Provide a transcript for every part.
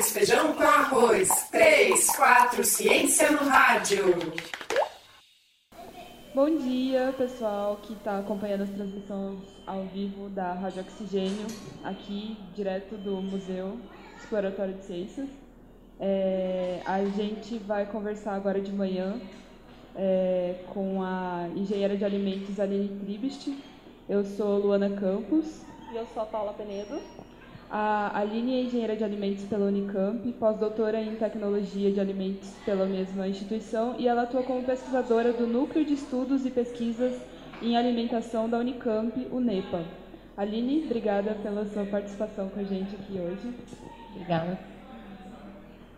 Arroz, feijão com arroz. 3, 4, ciência no rádio. Bom dia, pessoal que está acompanhando as transmissões ao vivo da Rádio Oxigênio, aqui direto do Museu Exploratório de Ciências. É, a gente vai conversar agora de manhã é, com a engenheira de alimentos Aline Tribist. Eu sou Luana Campos. E eu sou a Paula Penedo. A Aline é engenheira de alimentos pela Unicamp, pós-doutora em tecnologia de alimentos pela mesma instituição, e ela atua como pesquisadora do Núcleo de Estudos e Pesquisas em Alimentação da Unicamp, UNEPA. Aline, obrigada pela sua participação com a gente aqui hoje. Obrigada.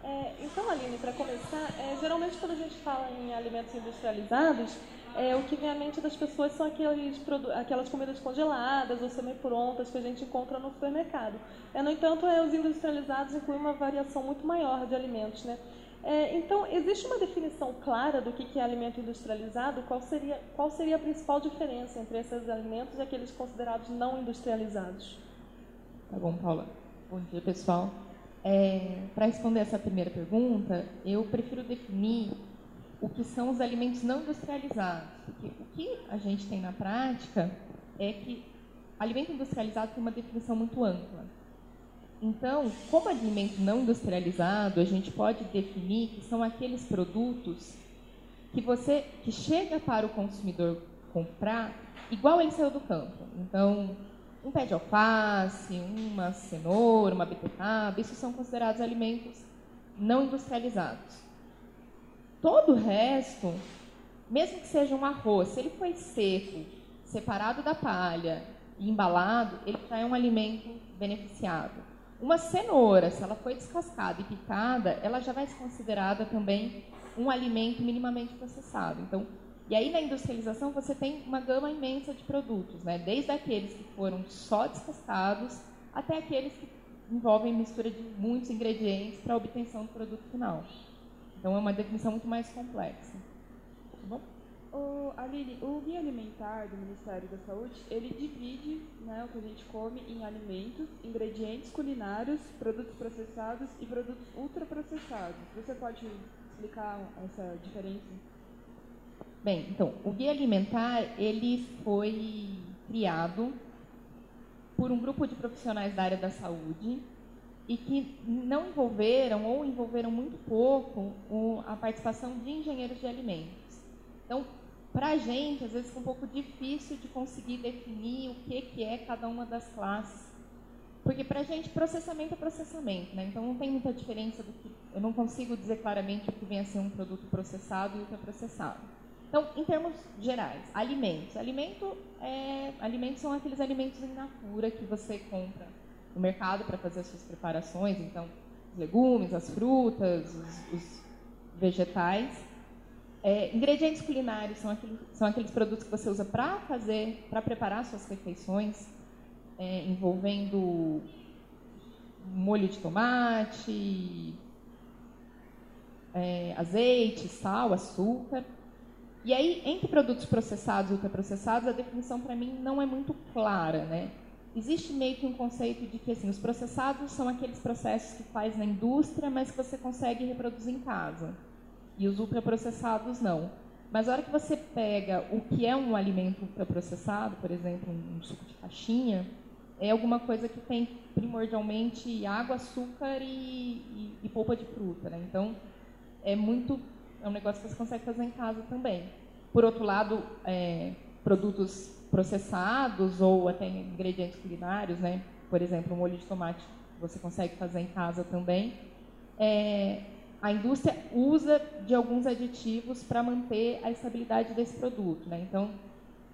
É, então, Aline, para começar, é, geralmente quando a gente fala em alimentos industrializados, é, o que vem à mente das pessoas são aqueles, aquelas comidas congeladas ou semi-prontas que a gente encontra no supermercado. É, no entanto, é, os industrializados incluem uma variação muito maior de alimentos. Né? É, então, existe uma definição clara do que é alimento industrializado? Qual seria, qual seria a principal diferença entre esses alimentos e aqueles considerados não industrializados? Tá bom, Paula. Bom dia, pessoal. É, Para responder essa primeira pergunta, eu prefiro definir o que são os alimentos não industrializados. Porque o que a gente tem na prática é que alimento industrializado tem uma definição muito ampla. Então, como alimento não industrializado, a gente pode definir que são aqueles produtos que você que chega para o consumidor comprar igual ele saiu do campo. Então, um pé de alface, uma cenoura, uma beterraba, isso são considerados alimentos não industrializados. Todo o resto, mesmo que seja um arroz, se ele foi seco, separado da palha e embalado, ele já é um alimento beneficiado. Uma cenoura, se ela foi descascada e picada, ela já vai ser considerada também um alimento minimamente processado. Então, e aí na industrialização você tem uma gama imensa de produtos, né? desde aqueles que foram só descascados até aqueles que envolvem mistura de muitos ingredientes para a obtenção do produto final. Então é uma definição muito mais complexa. Tá bom? O, Aline, o Guia Alimentar do Ministério da Saúde, ele divide né, o que a gente come em alimentos, ingredientes culinários, produtos processados e produtos ultraprocessados. Você pode explicar essa diferença? Bem, então, o Guia Alimentar, ele foi criado por um grupo de profissionais da área da saúde e que não envolveram ou envolveram muito pouco a participação de engenheiros de alimentos. Então, para a gente, às vezes, é um pouco difícil de conseguir definir o que, que é cada uma das classes. Porque para a gente, processamento é processamento, né? Então não tem muita diferença do que. Eu não consigo dizer claramente o que vem a ser um produto processado e o que é processado. Então, em termos gerais, alimentos. Alimento é, alimentos são aqueles alimentos in natura que você compra no mercado para fazer as suas preparações, então os legumes, as frutas, os, os vegetais. É, ingredientes culinários são, são aqueles produtos que você usa para fazer, para preparar suas refeições, é, envolvendo molho de tomate, é, azeite, sal, açúcar. E aí, entre produtos processados e ultraprocessados, a definição para mim não é muito clara, né? existe meio que um conceito de que assim, os processados são aqueles processos que faz na indústria, mas que você consegue reproduzir em casa. E os ultraprocessados não. Mas a hora que você pega o que é um alimento ultraprocessado, por exemplo, um suco de caixinha, é alguma coisa que tem primordialmente água, açúcar e, e, e polpa de fruta. Né? Então, é muito é um negócio que você consegue fazer em casa também. Por outro lado, é, produtos processados ou até ingredientes culinários, né? Por exemplo, um molho de tomate você consegue fazer em casa também. É, a indústria usa de alguns aditivos para manter a estabilidade desse produto, né? Então,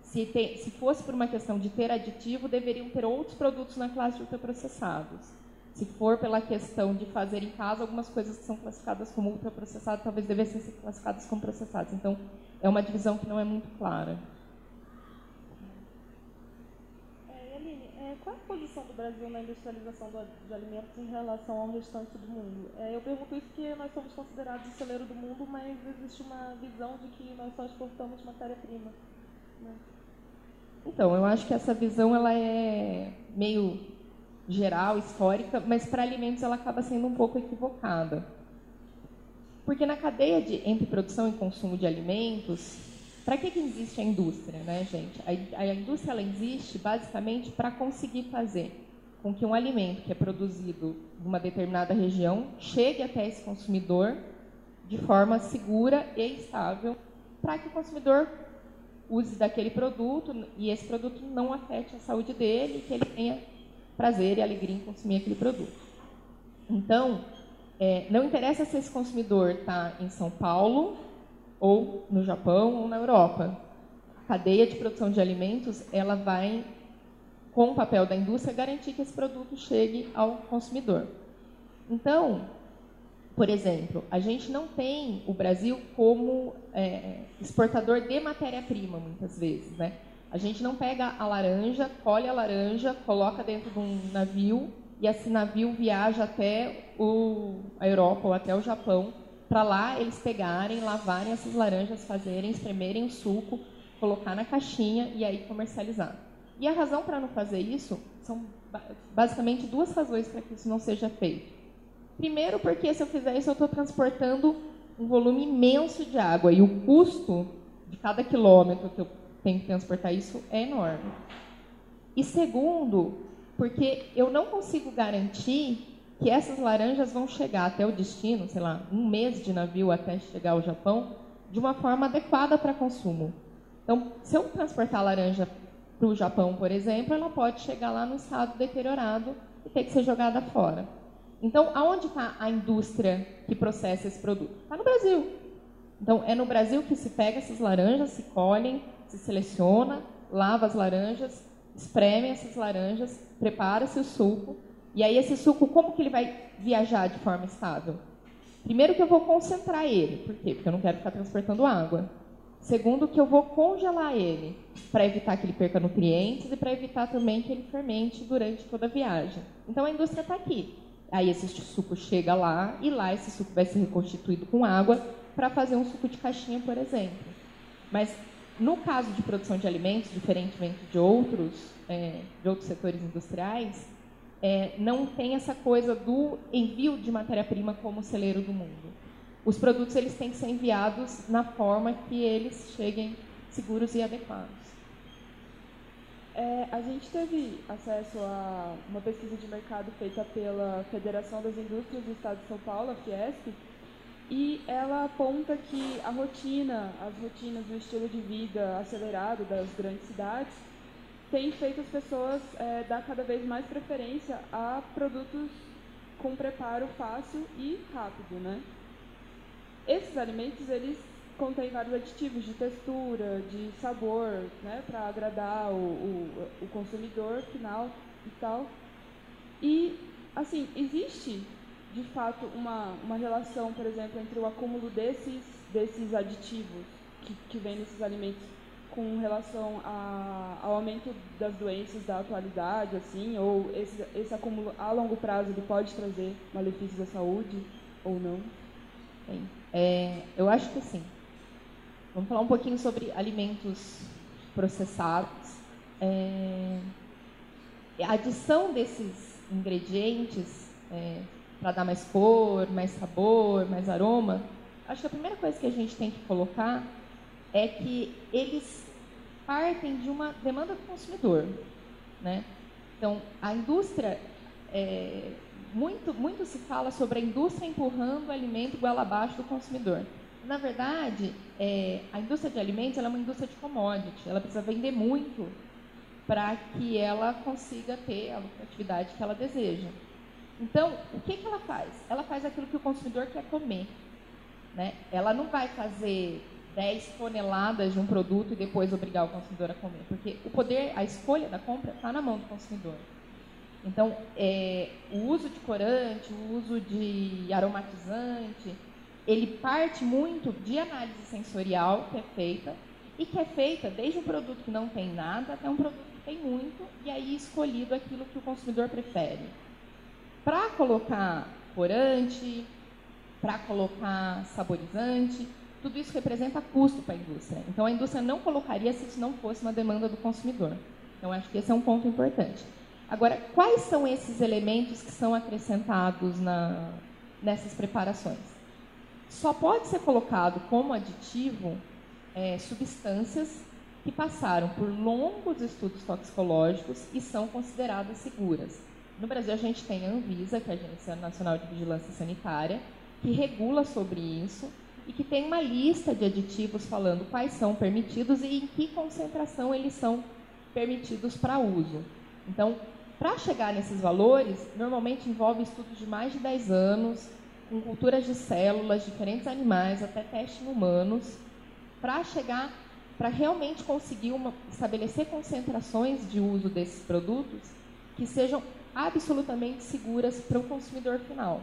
se, tem, se, fosse por uma questão de ter aditivo, deveriam ter outros produtos na classe de ultraprocessados. Se for pela questão de fazer em casa, algumas coisas que são classificadas como ultraprocessadas talvez devessem ser classificadas como processadas. Então, é uma divisão que não é muito clara. qual é a posição do Brasil na industrialização de alimentos em relação ao restante do mundo? É, eu pergunto isso porque nós somos considerados o celeiro do mundo, mas existe uma visão de que nós só exportamos matéria-prima. Né? Então, eu acho que essa visão ela é meio geral, histórica, mas para alimentos ela acaba sendo um pouco equivocada. Porque na cadeia de, entre produção e consumo de alimentos, para que, que existe a indústria, né, gente? A, a indústria ela existe basicamente para conseguir fazer com que um alimento que é produzido em uma determinada região chegue até esse consumidor de forma segura e estável, para que o consumidor use daquele produto e esse produto não afete a saúde dele, que ele tenha prazer e alegria em consumir aquele produto. Então, é, não interessa se esse consumidor está em São Paulo, ou no Japão, ou na Europa. A cadeia de produção de alimentos, ela vai, com o papel da indústria, garantir que esse produto chegue ao consumidor. Então, por exemplo, a gente não tem o Brasil como é, exportador de matéria-prima, muitas vezes. Né? A gente não pega a laranja, colhe a laranja, coloca dentro de um navio e esse navio viaja até o, a Europa ou até o Japão para lá eles pegarem, lavarem essas laranjas, fazerem, espremerem o suco, colocar na caixinha e aí comercializar. E a razão para não fazer isso são basicamente duas razões para que isso não seja feito. Primeiro, porque se eu fizer isso, eu estou transportando um volume imenso de água e o custo de cada quilômetro que eu tenho que transportar isso é enorme. E segundo, porque eu não consigo garantir que essas laranjas vão chegar até o destino, sei lá, um mês de navio até chegar ao Japão, de uma forma adequada para consumo. Então, se eu transportar laranja para o Japão, por exemplo, ela pode chegar lá no estado deteriorado e ter que ser jogada fora. Então, aonde está a indústria que processa esse produto? Está no Brasil. Então, é no Brasil que se pega essas laranjas, se colhem, se seleciona, lava as laranjas, espreme essas laranjas, prepara-se o suco. E aí, esse suco, como que ele vai viajar de forma estável? Primeiro que eu vou concentrar ele. Por quê? Porque eu não quero ficar transportando água. Segundo que eu vou congelar ele, para evitar que ele perca nutrientes e para evitar também que ele fermente durante toda a viagem. Então, a indústria está aqui. Aí esse suco chega lá e lá esse suco vai ser reconstituído com água para fazer um suco de caixinha, por exemplo. Mas no caso de produção de alimentos, diferentemente de outros, é, de outros setores industriais, é, não tem essa coisa do envio de matéria-prima como celeiro do mundo. Os produtos eles têm que ser enviados na forma que eles cheguem seguros e adequados. É, a gente teve acesso a uma pesquisa de mercado feita pela Federação das Indústrias do Estado de São Paulo, a Fiesp, e ela aponta que a rotina, as rotinas do estilo de vida acelerado das grandes cidades tem feito as pessoas é, dar cada vez mais preferência a produtos com preparo fácil e rápido, né? Esses alimentos, eles contém vários aditivos de textura, de sabor, né, para agradar o, o, o, consumidor final e tal. E, assim, existe de fato uma, uma relação, por exemplo, entre o acúmulo desses, desses aditivos que, que vem nesses alimentos com relação a, ao aumento das doenças da atualidade, assim, ou esse, esse acúmulo a longo prazo ele pode trazer malefícios à saúde ou não? Bem, é, eu acho que sim. Vamos falar um pouquinho sobre alimentos processados. É, a adição desses ingredientes é, para dar mais cor, mais sabor, mais aroma, acho que a primeira coisa que a gente tem que colocar é que eles partem de uma demanda do consumidor. Né? Então, a indústria, é, muito, muito se fala sobre a indústria empurrando o alimento igual abaixo do consumidor. Na verdade, é, a indústria de alimentos é uma indústria de commodity. Ela precisa vender muito para que ela consiga ter a lucratividade que ela deseja. Então, o que, que ela faz? Ela faz aquilo que o consumidor quer comer. Né? Ela não vai fazer 10 toneladas de um produto e depois obrigar o consumidor a comer, porque o poder, a escolha da compra está na mão do consumidor. Então, é, o uso de corante, o uso de aromatizante, ele parte muito de análise sensorial que é feita e que é feita desde um produto que não tem nada até um produto que tem muito e aí escolhido aquilo que o consumidor prefere. Para colocar corante, para colocar saborizante, tudo isso representa custo para a indústria. Então a indústria não colocaria se isso não fosse uma demanda do consumidor. Então acho que esse é um ponto importante. Agora, quais são esses elementos que são acrescentados na, nessas preparações? Só pode ser colocado como aditivo é, substâncias que passaram por longos estudos toxicológicos e são consideradas seguras. No Brasil, a gente tem a Anvisa, que é a Agência Nacional de Vigilância Sanitária, que regula sobre isso e que tem uma lista de aditivos falando quais são permitidos e em que concentração eles são permitidos para uso. Então, para chegar nesses valores, normalmente envolve estudos de mais de 10 anos, com culturas de células, diferentes animais, até teste em humanos, para chegar, para realmente conseguir uma, estabelecer concentrações de uso desses produtos que sejam absolutamente seguras para o consumidor final.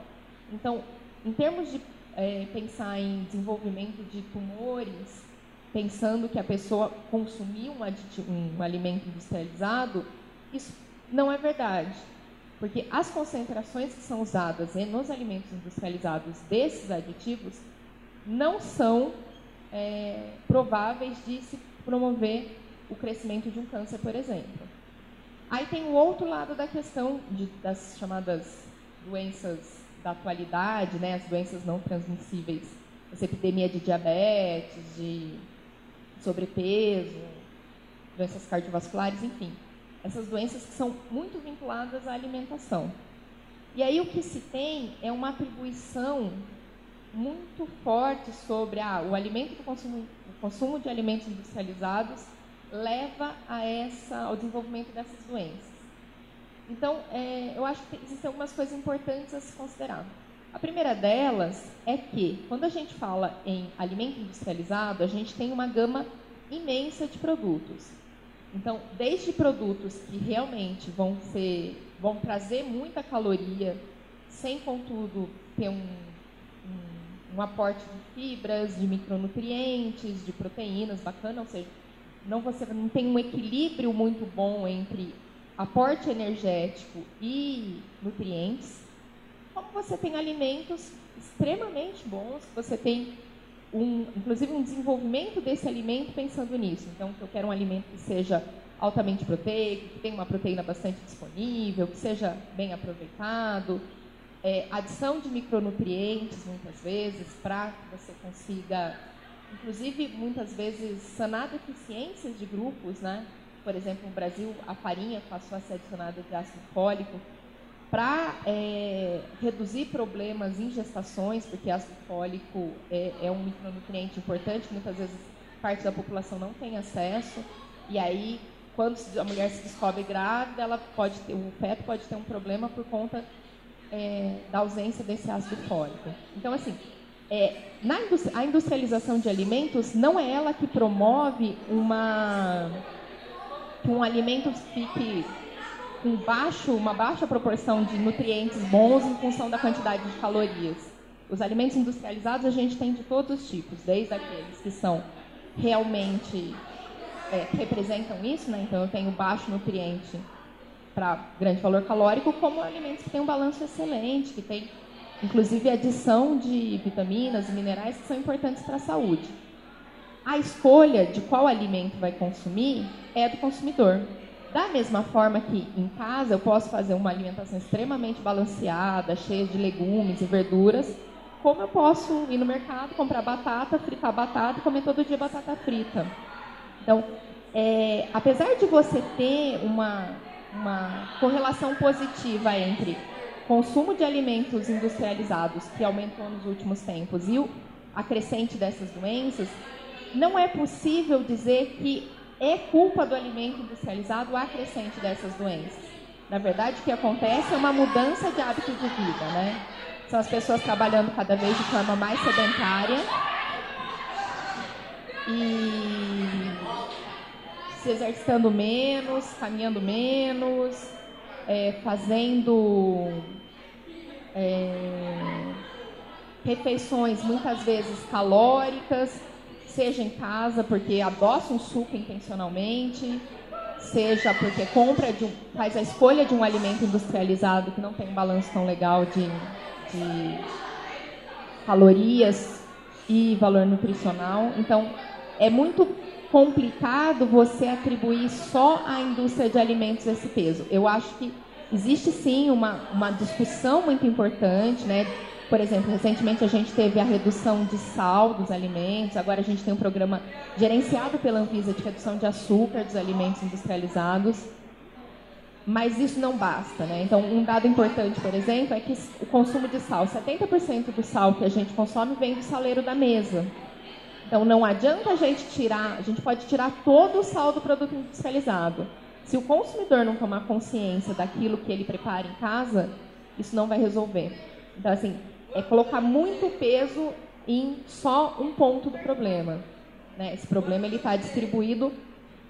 Então, em termos de é, pensar em desenvolvimento de tumores, pensando que a pessoa consumiu um, um alimento industrializado, isso não é verdade. Porque as concentrações que são usadas nos alimentos industrializados desses aditivos não são é, prováveis de se promover o crescimento de um câncer, por exemplo. Aí tem o outro lado da questão de, das chamadas doenças da atualidade, né, as doenças não transmissíveis, essa epidemia de diabetes, de sobrepeso, doenças cardiovasculares, enfim. Essas doenças que são muito vinculadas à alimentação. E aí o que se tem é uma atribuição muito forte sobre ah, o alimento consumo, o consumo de alimentos industrializados leva a essa, ao desenvolvimento dessas doenças. Então, é, eu acho que existem algumas coisas importantes a se considerar. A primeira delas é que, quando a gente fala em alimento industrializado, a gente tem uma gama imensa de produtos. Então, desde produtos que realmente vão ser, vão trazer muita caloria, sem contudo ter um, um, um aporte de fibras, de micronutrientes, de proteínas bacana, ou seja, não, você não tem um equilíbrio muito bom entre aporte energético e nutrientes, como você tem alimentos extremamente bons, você tem um, inclusive um desenvolvimento desse alimento pensando nisso. Então, eu quero um alimento que seja altamente proteico, que tenha uma proteína bastante disponível, que seja bem aproveitado, é, adição de micronutrientes muitas vezes para que você consiga inclusive muitas vezes sanar deficiências de grupos, né? Por exemplo, no Brasil, a farinha passou a ser adicionada de ácido fólico para é, reduzir problemas em gestações, porque ácido fólico é, é um micronutriente importante, muitas vezes parte da população não tem acesso, e aí quando a mulher se descobre grávida, ela pode ter, o feto pode ter um problema por conta é, da ausência desse ácido fólico. Então, assim, é, na a industrialização de alimentos não é ela que promove uma que um alimento fique com baixo, uma baixa proporção de nutrientes bons em função da quantidade de calorias. Os alimentos industrializados a gente tem de todos os tipos, desde aqueles que são realmente é, representam isso, né? então eu tenho baixo nutriente para grande valor calórico, como alimentos que têm um balanço excelente, que tem inclusive adição de vitaminas e minerais que são importantes para a saúde. A escolha de qual alimento vai consumir é do consumidor. Da mesma forma que em casa eu posso fazer uma alimentação extremamente balanceada, cheia de legumes e verduras, como eu posso ir no mercado, comprar batata, fritar batata e comer todo dia batata frita. Então, é, apesar de você ter uma, uma correlação positiva entre consumo de alimentos industrializados, que aumentou nos últimos tempos, e a crescente dessas doenças, não é possível dizer que é culpa do alimento industrializado a crescente dessas doenças. Na verdade, o que acontece é uma mudança de hábito de vida, né? São as pessoas trabalhando cada vez de forma mais sedentária e se exercitando menos, caminhando menos, é, fazendo é, refeições muitas vezes calóricas, seja em casa porque adoça um suco intencionalmente, seja porque compra um, faz a escolha de um alimento industrializado que não tem um balanço tão legal de, de calorias e valor nutricional. Então, é muito complicado você atribuir só à indústria de alimentos esse peso. Eu acho que existe sim uma, uma discussão muito importante, né? Por exemplo, recentemente a gente teve a redução de sal dos alimentos, agora a gente tem um programa gerenciado pela Anvisa de redução de açúcar dos alimentos industrializados. Mas isso não basta, né? Então, um dado importante, por exemplo, é que o consumo de sal, 70% do sal que a gente consome vem do saleiro da mesa. Então, não adianta a gente tirar, a gente pode tirar todo o sal do produto industrializado. Se o consumidor não tomar consciência daquilo que ele prepara em casa, isso não vai resolver. Então, assim, é colocar muito peso em só um ponto do problema. Né? Esse problema ele está distribuído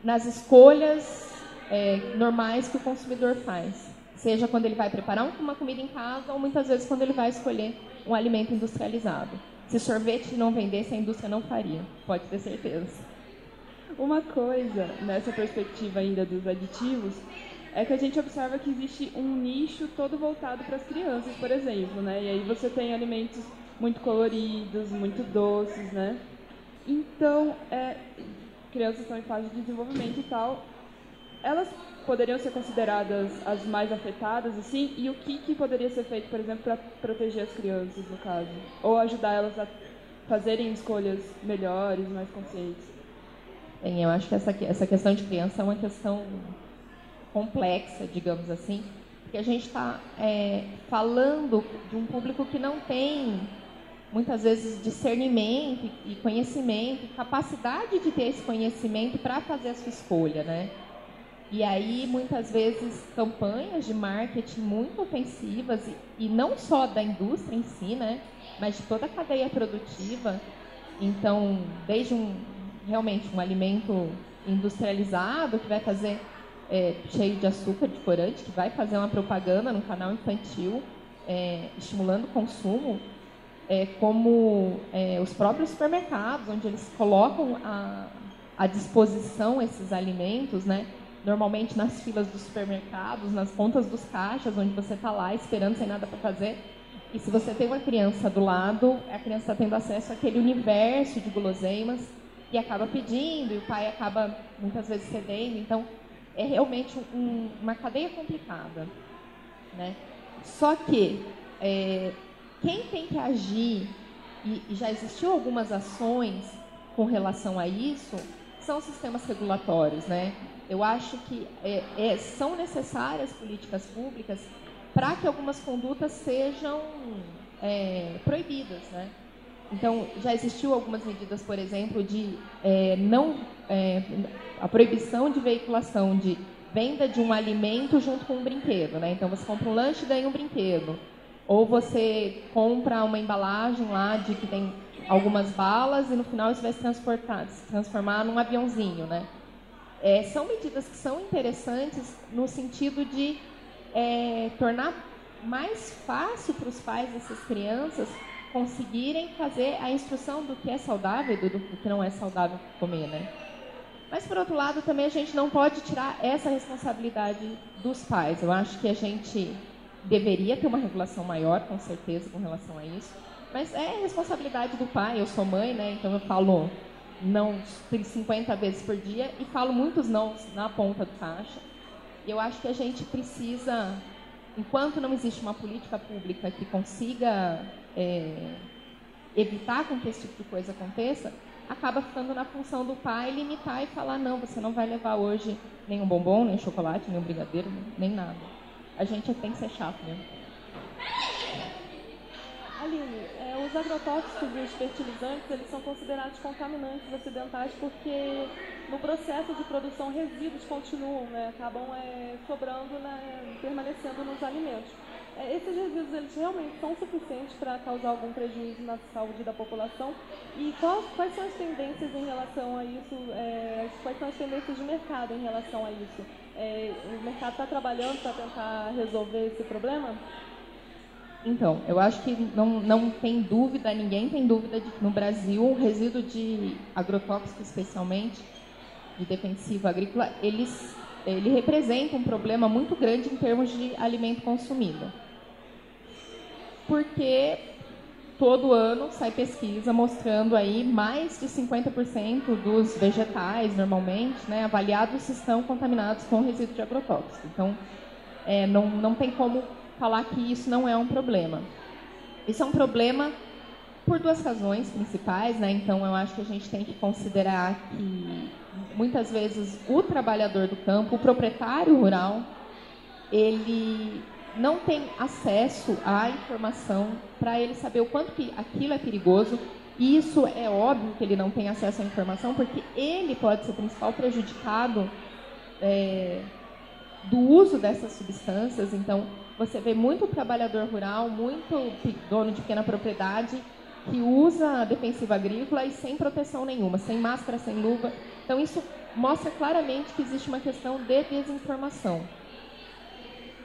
nas escolhas é, normais que o consumidor faz. Seja quando ele vai preparar uma comida em casa ou muitas vezes quando ele vai escolher um alimento industrializado. Se sorvete não vendesse, a indústria não faria, pode ter certeza. Uma coisa, nessa perspectiva ainda dos aditivos, é que a gente observa que existe um nicho todo voltado para as crianças, por exemplo, né? E aí você tem alimentos muito coloridos, muito doces, né? Então, é, crianças estão em fase de desenvolvimento e tal, elas poderiam ser consideradas as mais afetadas, assim? E o que, que poderia ser feito, por exemplo, para proteger as crianças, no caso? Ou ajudar elas a fazerem escolhas melhores, mais conscientes? Bem, eu acho que essa, essa questão de criança é uma questão complexa, digamos assim, porque a gente está é, falando de um público que não tem muitas vezes discernimento e conhecimento, capacidade de ter esse conhecimento para fazer a sua escolha, né? E aí muitas vezes campanhas de marketing muito ofensivas e, e não só da indústria em si, né? Mas de toda a cadeia produtiva. Então, desde um realmente um alimento industrializado que vai fazer é, cheio de açúcar, de corante, que vai fazer uma propaganda no canal infantil, é, estimulando o consumo, é, como é, os próprios supermercados, onde eles colocam a, à disposição esses alimentos, né? Normalmente nas filas dos supermercados, nas pontas dos caixas, onde você está lá esperando sem nada para fazer. E se você tem uma criança do lado, a criança está tendo acesso àquele universo de guloseimas e acaba pedindo, e o pai acaba muitas vezes cedendo. Então, é realmente um, uma cadeia complicada. Né? Só que é, quem tem que agir, e, e já existiu algumas ações com relação a isso, são os sistemas regulatórios. Né? Eu acho que é, é, são necessárias políticas públicas para que algumas condutas sejam é, proibidas. Né? Então, já existiu algumas medidas, por exemplo, de é, não é, a proibição de veiculação de venda de um alimento junto com um brinquedo, né? Então, você compra um lanche e ganha um brinquedo, ou você compra uma embalagem lá de que tem algumas balas e no final isso vai se, se transformar num aviãozinho, né? É, são medidas que são interessantes no sentido de é, tornar mais fácil para os pais dessas crianças conseguirem fazer a instrução do que é saudável e do, que não é saudável comer, né? Mas, por outro lado, também a gente não pode tirar essa responsabilidade dos pais. Eu acho que a gente deveria ter uma regulação maior, com certeza, com relação a isso. Mas é responsabilidade do pai. Eu sou mãe, né? Então eu falo não 50 vezes por dia e falo muitos não na ponta do caixa. Eu acho que a gente precisa, enquanto não existe uma política pública que consiga é, evitar que esse tipo de coisa aconteça, acaba ficando na função do pai limitar e falar, não, você não vai levar hoje nenhum bombom, nem chocolate, nem um brigadeiro, nem nada. A gente tem que ser chato mesmo. Aline, é, os agrotóxicos e os fertilizantes, eles são considerados contaminantes acidentais porque no processo de produção resíduos continuam, né, acabam é, sobrando, né, permanecendo nos alimentos. É, esses resíduos eles realmente são suficientes para causar algum prejuízo na saúde da população? E qual, quais são as tendências em relação a isso? É, quais são as tendências de mercado em relação a isso? É, o mercado está trabalhando para tentar resolver esse problema? Então, eu acho que não, não tem dúvida, ninguém tem dúvida de que no Brasil o resíduo de agrotóxico, especialmente de defensivo agrícola, eles, ele representa um problema muito grande em termos de alimento consumido porque todo ano sai pesquisa mostrando aí mais de 50% dos vegetais, normalmente, né, avaliados estão contaminados com resíduo de agrotóxico. Então, é, não, não tem como falar que isso não é um problema. Isso é um problema por duas razões principais, né? Então, eu acho que a gente tem que considerar que muitas vezes o trabalhador do campo, o proprietário rural, ele não tem acesso à informação para ele saber o quanto que aquilo é perigoso. E isso é óbvio que ele não tem acesso à informação, porque ele pode ser o principal prejudicado é, do uso dessas substâncias. Então, você vê muito trabalhador rural, muito dono de pequena propriedade, que usa a defensiva agrícola e sem proteção nenhuma, sem máscara, sem luva. Então, isso mostra claramente que existe uma questão de desinformação.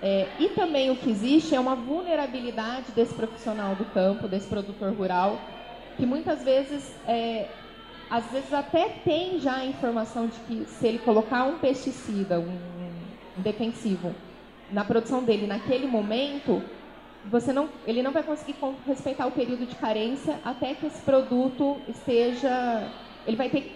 É, e também o que existe é uma vulnerabilidade desse profissional do campo, desse produtor rural, que muitas vezes, é, às vezes até tem já a informação de que se ele colocar um pesticida, um, um defensivo, na produção dele naquele momento, você não, ele não vai conseguir respeitar o período de carência até que esse produto esteja, ele vai ter que,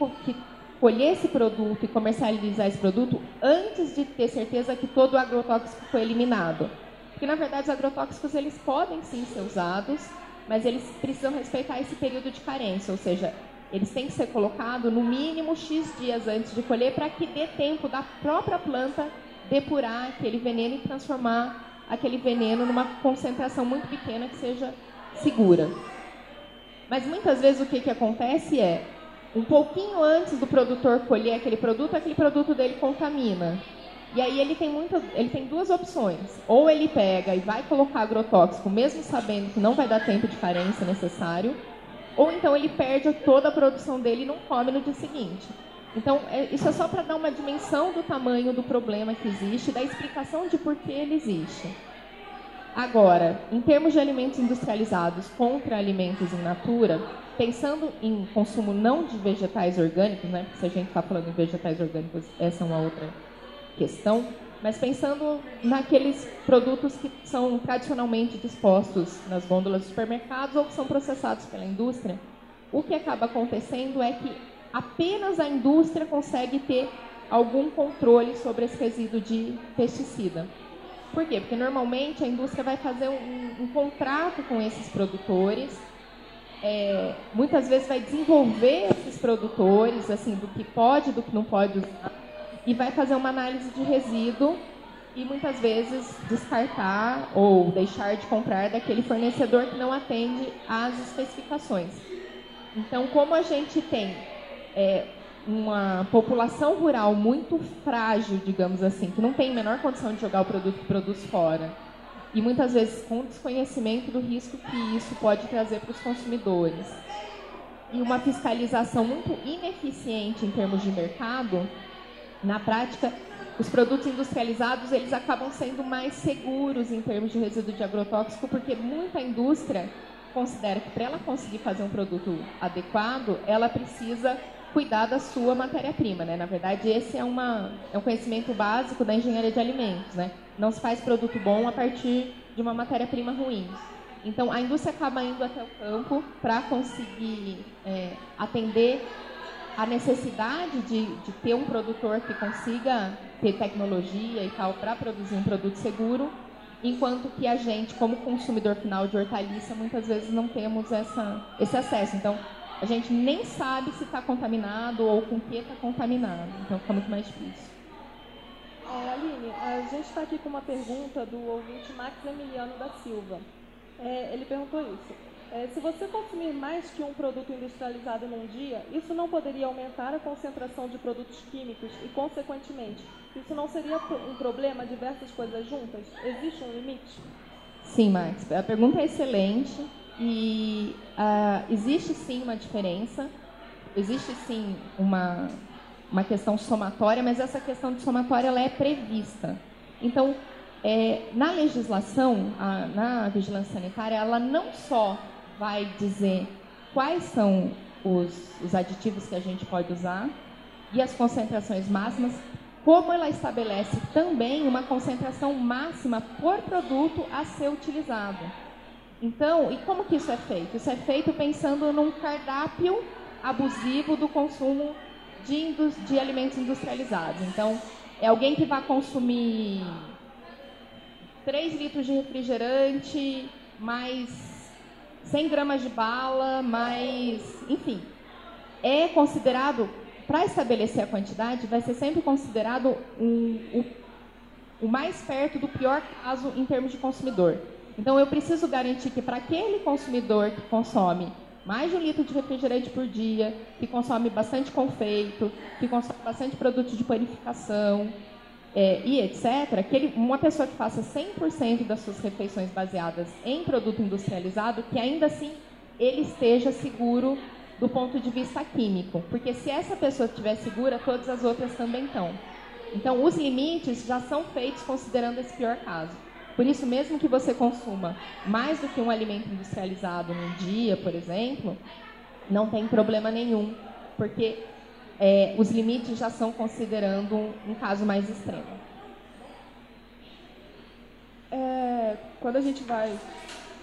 colher esse produto e comercializar esse produto antes de ter certeza que todo o agrotóxico foi eliminado. Porque, na verdade, os agrotóxicos eles podem sim ser usados, mas eles precisam respeitar esse período de carência, ou seja, eles têm que ser colocados no mínimo X dias antes de colher para que dê tempo da própria planta depurar aquele veneno e transformar aquele veneno numa concentração muito pequena que seja segura. Mas muitas vezes o que, que acontece é um pouquinho antes do produtor colher aquele produto, aquele produto dele contamina. E aí ele tem muito, ele tem duas opções. Ou ele pega e vai colocar agrotóxico, mesmo sabendo que não vai dar tempo de carência necessário, ou então ele perde toda a produção dele e não come no dia seguinte. Então, é, isso é só para dar uma dimensão do tamanho do problema que existe, da explicação de por que ele existe. Agora, em termos de alimentos industrializados contra alimentos in natura, pensando em consumo não de vegetais orgânicos, né? Porque se a gente está falando em vegetais orgânicos, essa é uma outra questão. Mas pensando naqueles produtos que são tradicionalmente dispostos nas gôndolas dos supermercados ou que são processados pela indústria, o que acaba acontecendo é que apenas a indústria consegue ter algum controle sobre esse resíduo de pesticida. Por quê? Porque normalmente a indústria vai fazer um, um contrato com esses produtores é, muitas vezes vai desenvolver esses produtores, assim, do que pode, do que não pode usar, e vai fazer uma análise de resíduo e muitas vezes descartar ou deixar de comprar daquele fornecedor que não atende às especificações. Então, como a gente tem é, uma população rural muito frágil, digamos assim, que não tem a menor condição de jogar o produto que produz fora, e muitas vezes com desconhecimento do risco que isso pode trazer para os consumidores. E uma fiscalização muito ineficiente em termos de mercado, na prática, os produtos industrializados eles acabam sendo mais seguros em termos de resíduo de agrotóxico, porque muita indústria considera que para ela conseguir fazer um produto adequado, ela precisa cuidar da sua matéria-prima, né? Na verdade, esse é, uma, é um conhecimento básico da engenharia de alimentos, né? Não se faz produto bom a partir de uma matéria-prima ruim. Então, a indústria acaba indo até o campo para conseguir é, atender a necessidade de, de, ter um produtor que consiga ter tecnologia e tal para produzir um produto seguro, enquanto que a gente, como consumidor final de hortaliça, muitas vezes não temos essa, esse acesso. Então, a gente nem sabe se está contaminado ou com o que está contaminado. Então fica muito mais difícil. É, Aline, a gente está aqui com uma pergunta do ouvinte Max Emiliano da Silva. É, ele perguntou isso. É, se você consumir mais que um produto industrializado num dia, isso não poderia aumentar a concentração de produtos químicos e, consequentemente, isso não seria um problema diversas coisas juntas? Existe um limite? Sim, Max. A pergunta é excelente. E uh, existe sim uma diferença, existe sim uma, uma questão somatória, mas essa questão de somatória ela é prevista. Então, é, na legislação, a, na vigilância sanitária, ela não só vai dizer quais são os, os aditivos que a gente pode usar e as concentrações máximas, como ela estabelece também uma concentração máxima por produto a ser utilizado. Então, e como que isso é feito? Isso é feito pensando num cardápio abusivo do consumo de, de alimentos industrializados. Então, é alguém que vai consumir 3 litros de refrigerante, mais 100 gramas de bala, mais. Enfim. É considerado, para estabelecer a quantidade, vai ser sempre considerado um, o, o mais perto do pior caso em termos de consumidor. Então, eu preciso garantir que para aquele consumidor que consome mais de um litro de refrigerante por dia, que consome bastante confeito, que consome bastante produto de panificação é, e etc., que ele, uma pessoa que faça 100% das suas refeições baseadas em produto industrializado, que ainda assim ele esteja seguro do ponto de vista químico. Porque se essa pessoa estiver segura, todas as outras também estão. Então, os limites já são feitos considerando esse pior caso. Por isso, mesmo que você consuma mais do que um alimento industrializado num dia, por exemplo, não tem problema nenhum, porque é, os limites já são considerando um, um caso mais extremo. É, quando a gente vai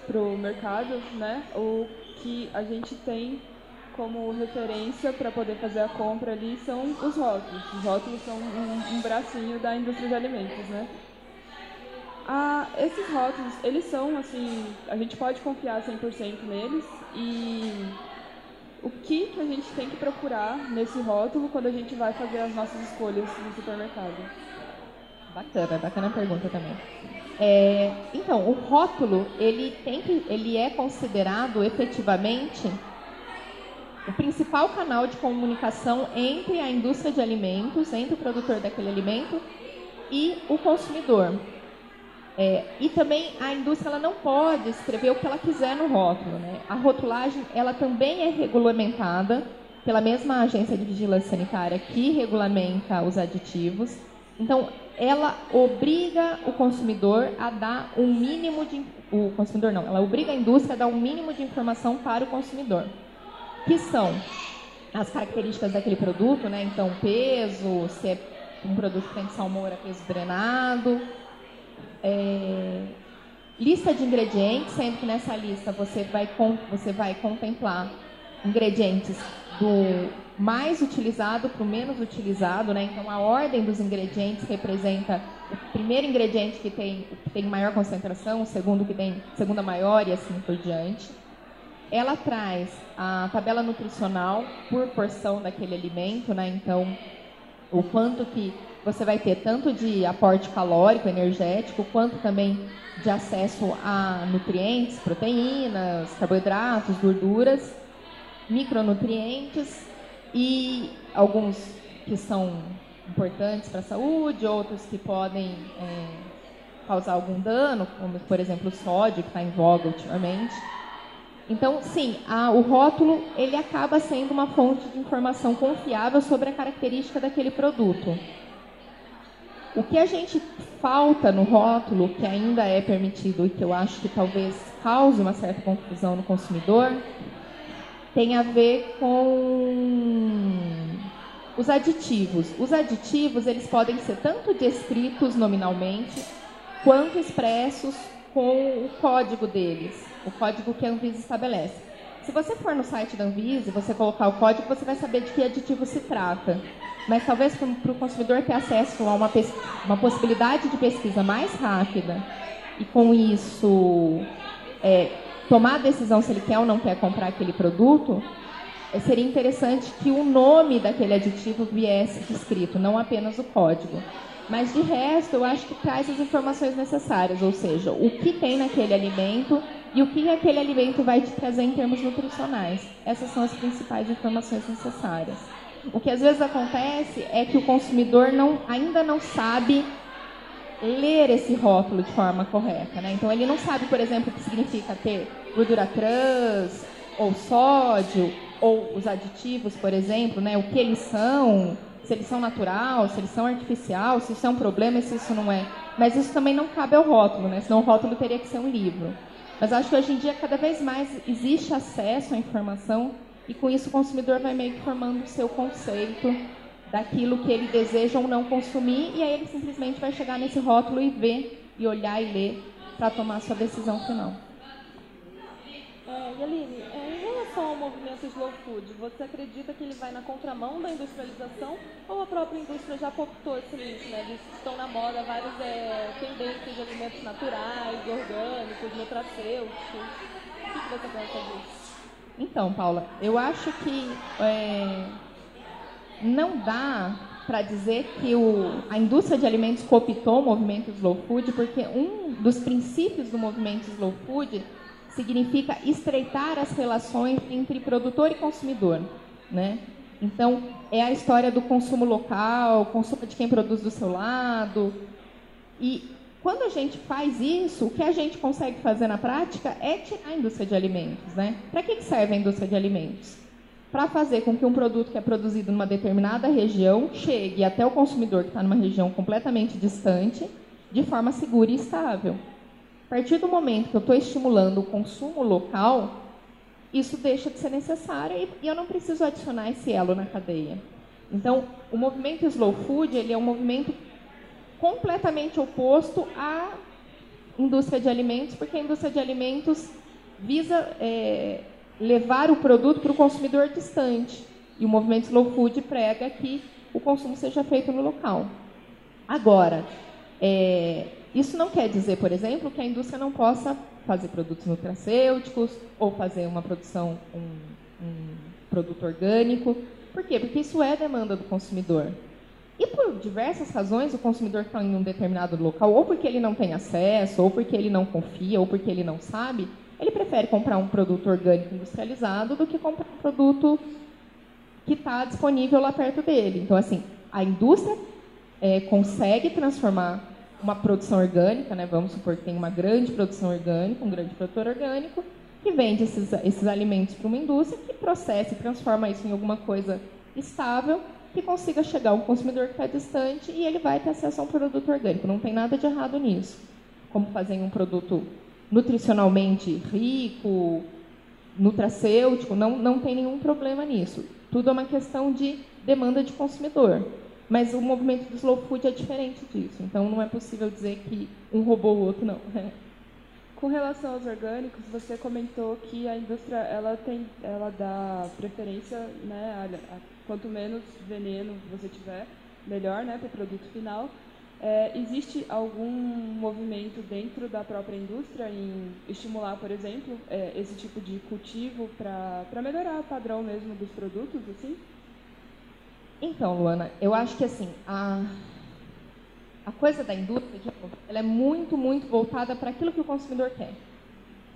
para o mercado, né, o que a gente tem como referência para poder fazer a compra ali são os rótulos. Os rótulos são um, um bracinho da indústria de alimentos, né? Ah, esses rótulos, eles são assim, a gente pode confiar 100% neles e o que, que a gente tem que procurar nesse rótulo quando a gente vai fazer as nossas escolhas no supermercado? Bacana, bacana pergunta também. É, então, o rótulo, ele, tem que, ele é considerado efetivamente o principal canal de comunicação entre a indústria de alimentos, entre o produtor daquele alimento e o consumidor. É, e também a indústria ela não pode escrever o que ela quiser no rótulo. Né? A rotulagem ela também é regulamentada pela mesma agência de vigilância sanitária que regulamenta os aditivos. Então, ela obriga o consumidor a dar um mínimo de o consumidor não, ela obriga a indústria a dar um mínimo de informação para o consumidor, que são as características daquele produto, né? Então, peso, se é um produto que tem salmoura, peso drenado, é, lista de ingredientes, sendo que nessa lista você vai, você vai contemplar ingredientes do mais utilizado para o menos utilizado, né? Então a ordem dos ingredientes representa o primeiro ingrediente que tem, que tem maior concentração, o segundo que tem segunda maior e assim por diante. Ela traz a tabela nutricional por porção daquele alimento, né? Então o quanto que você vai ter tanto de aporte calórico, energético, quanto também de acesso a nutrientes, proteínas, carboidratos, gorduras, micronutrientes e alguns que são importantes para a saúde, outros que podem é, causar algum dano, como por exemplo o sódio, que está em voga ultimamente. Então, sim, a, o rótulo ele acaba sendo uma fonte de informação confiável sobre a característica daquele produto. O que a gente falta no rótulo, que ainda é permitido e que eu acho que talvez cause uma certa confusão no consumidor, tem a ver com os aditivos. Os aditivos, eles podem ser tanto descritos nominalmente, quanto expressos com o código deles, o código que a Anvisa estabelece. Se você for no site da Anvisa e você colocar o código, você vai saber de que aditivo se trata mas talvez para o consumidor ter acesso a uma, uma possibilidade de pesquisa mais rápida e com isso é, tomar a decisão se ele quer ou não quer comprar aquele produto, é, seria interessante que o nome daquele aditivo viesse escrito, não apenas o código. Mas de resto, eu acho que traz as informações necessárias, ou seja, o que tem naquele alimento e o que aquele alimento vai te trazer em termos nutricionais. Essas são as principais informações necessárias. O que às vezes acontece é que o consumidor não, ainda não sabe ler esse rótulo de forma correta. Né? Então ele não sabe, por exemplo, o que significa ter gordura trans, ou sódio, ou os aditivos, por exemplo, né? o que eles são, se eles são natural, se eles são artificial, se isso é um problema e se isso não é. Mas isso também não cabe ao rótulo, né? senão o rótulo teria que ser um livro. Mas acho que hoje em dia cada vez mais existe acesso à informação e com isso o consumidor vai meio que formando o seu conceito daquilo que ele deseja ou não consumir e aí ele simplesmente vai chegar nesse rótulo e ver e olhar e ler para tomar sua decisão final. Aline, é, em relação ao movimento slow food, você acredita que ele vai na contramão da industrialização ou a própria indústria já cooptou esse nicho, né? Que estão na moda várias é, tendências de alimentos naturais, orgânicos, nutracêuticos. O que você pensa disso? Então, Paula, eu acho que é, não dá para dizer que o, a indústria de alimentos cooptou o movimento slow food, porque um dos princípios do movimento slow food significa estreitar as relações entre produtor e consumidor, né? Então, é a história do consumo local, consumo de quem produz do seu lado. E quando a gente faz isso, o que a gente consegue fazer na prática é tirar a indústria de alimentos, né? Para que serve a indústria de alimentos? Para fazer com que um produto que é produzido numa determinada região chegue até o consumidor que está numa região completamente distante, de forma segura e estável. A partir do momento que eu estou estimulando o consumo local, isso deixa de ser necessário e, eu não preciso adicionar esse elo na cadeia. Então, o movimento slow food ele é um movimento completamente oposto à indústria de alimentos, porque a indústria de alimentos visa é, levar o produto para o consumidor distante. E o movimento slow food prega que o consumo seja feito no local. Agora, é, isso não quer dizer, por exemplo, que a indústria não possa fazer produtos nutracêuticos ou fazer uma produção, um, um produto orgânico. Por quê? Porque isso é demanda do consumidor. E por diversas razões, o consumidor está em um determinado local, ou porque ele não tem acesso, ou porque ele não confia, ou porque ele não sabe, ele prefere comprar um produto orgânico industrializado do que comprar um produto que está disponível lá perto dele. Então, assim, a indústria é, consegue transformar uma produção orgânica, né? vamos supor que tem uma grande produção orgânica, um grande produtor orgânico, que vende esses, esses alimentos para uma indústria que processa e transforma isso em alguma coisa estável que consiga chegar ao consumidor que está distante e ele vai ter acesso a um produto orgânico. Não tem nada de errado nisso. Como fazer um produto nutricionalmente rico, nutracêutico, não, não tem nenhum problema nisso. Tudo é uma questão de demanda de consumidor. Mas o movimento do slow food é diferente disso. Então não é possível dizer que um roubou o outro, não. Com relação aos orgânicos, você comentou que a indústria ela tem, ela dá preferência, né, a, a, quanto menos veneno você tiver, melhor, né, para o produto final. É, existe algum movimento dentro da própria indústria em estimular, por exemplo, é, esse tipo de cultivo para melhorar o padrão mesmo dos produtos, assim? Então, Luana, eu acho que assim, a, a coisa da indústria, ela é muito, muito voltada para aquilo que o consumidor quer,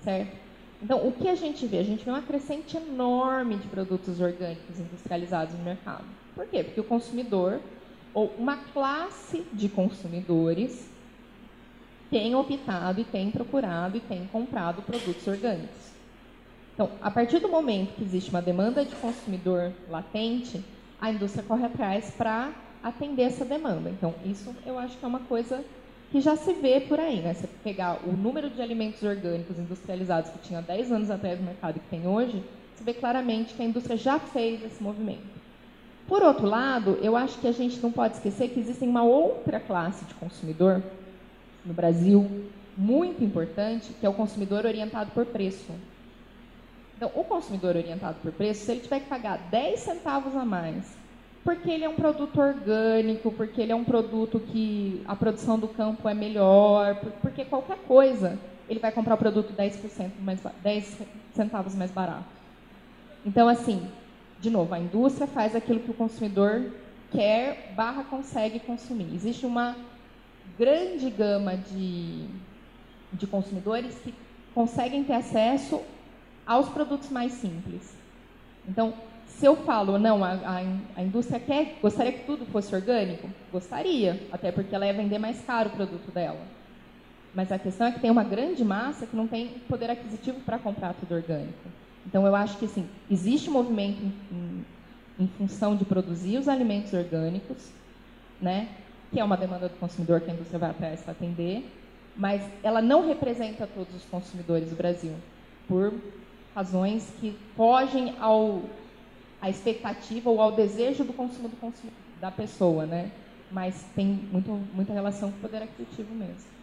certo? Então, o que a gente vê? A gente vê uma crescente enorme de produtos orgânicos industrializados no mercado. Por quê? Porque o consumidor, ou uma classe de consumidores, tem optado e tem procurado e tem comprado produtos orgânicos. Então, a partir do momento que existe uma demanda de consumidor latente, a indústria corre atrás para atender essa demanda. Então, isso eu acho que é uma coisa que já se vê por aí. Né? Você pegar o número de alimentos orgânicos industrializados que tinha 10 anos atrás no mercado e que tem hoje, você vê claramente que a indústria já fez esse movimento. Por outro lado, eu acho que a gente não pode esquecer que existe uma outra classe de consumidor no Brasil muito importante, que é o consumidor orientado por preço. Então, o consumidor orientado por preço, se ele tiver que pagar 10 centavos a mais, porque ele é um produto orgânico, porque ele é um produto que a produção do campo é melhor, porque qualquer coisa, ele vai comprar o produto 10%, mais, 10 centavos mais barato. Então, assim, de novo, a indústria faz aquilo que o consumidor quer barra consegue consumir. Existe uma grande gama de, de consumidores que conseguem ter acesso aos produtos mais simples. Então, se eu falo, não, a, a, a, indústria quer, gostaria que tudo fosse orgânico, gostaria, até porque ela ia vender mais caro o produto dela. Mas a questão é que tem uma grande massa que não tem poder aquisitivo para comprar tudo orgânico. Então, eu acho que assim, existe um movimento em, em, em função de produzir os alimentos orgânicos, né, que é uma demanda do consumidor que a indústria vai atrás para atender, mas ela não representa todos os consumidores do Brasil, por razões que fogem ao à expectativa ou ao desejo do consumo do consumo da pessoa, né? Mas tem muito, muita relação com o poder aquisitivo mesmo.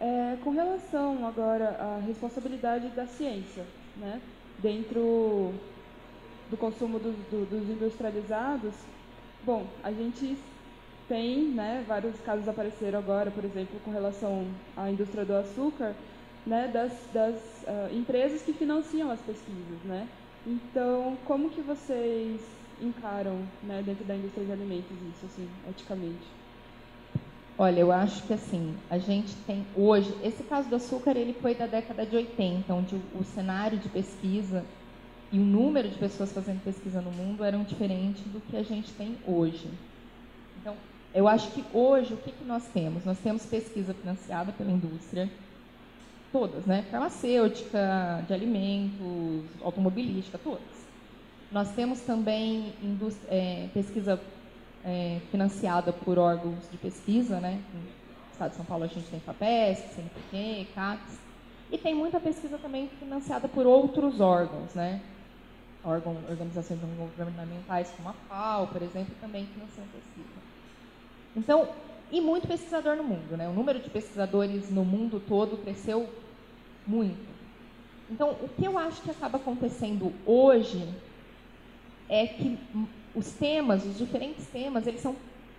É, com relação agora à responsabilidade da ciência, né, dentro do consumo do, do, dos industrializados, bom, a gente tem, né, vários casos apareceram agora, por exemplo, com relação à indústria do açúcar, né, das, das uh, empresas que financiam as pesquisas, né. Então, como que vocês encaram, né, dentro da indústria de alimentos isso, assim, eticamente? Olha, eu acho que assim, a gente tem hoje, esse caso do açúcar, ele foi da década de 80, onde o, cenário de pesquisa e o número de pessoas fazendo pesquisa no mundo eram diferentes do que a gente tem hoje. Então, eu acho que hoje, o que, que nós temos? Nós temos pesquisa financiada pela indústria, todas, né? Farmacêutica, de alimentos, automobilística, todas. Nós temos também é, pesquisa é, financiada por órgãos de pesquisa, né? No estado de São Paulo a gente tem FAPESP, CNPq, CAPES, e tem muita pesquisa também financiada por outros órgãos, né? Órgão, organizações governamentais como a FAO, por exemplo, também financiam pesquisa. Então, e muito pesquisador no mundo, né? O número de pesquisadores no mundo todo cresceu muito. Então, o que eu acho que acaba acontecendo hoje é que os temas, os diferentes temas, eles são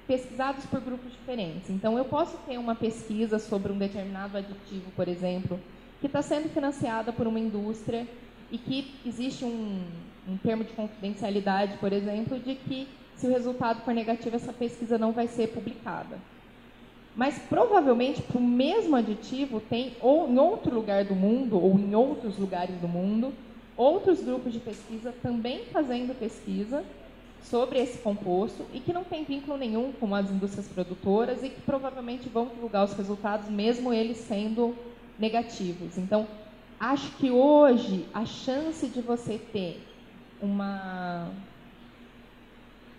pesquisados por grupos diferentes. Então, eu posso ter uma pesquisa sobre um determinado aditivo, por exemplo, que está sendo financiada por uma indústria e que existe um, um termo de confidencialidade, por exemplo, de que se o resultado for negativo, essa pesquisa não vai ser publicada. Mas provavelmente o mesmo aditivo tem ou em outro lugar do mundo ou em outros lugares do mundo outros grupos de pesquisa também fazendo pesquisa sobre esse composto e que não tem vínculo nenhum com as indústrias produtoras e que provavelmente vão divulgar os resultados mesmo eles sendo negativos. Então, acho que hoje a chance de você ter uma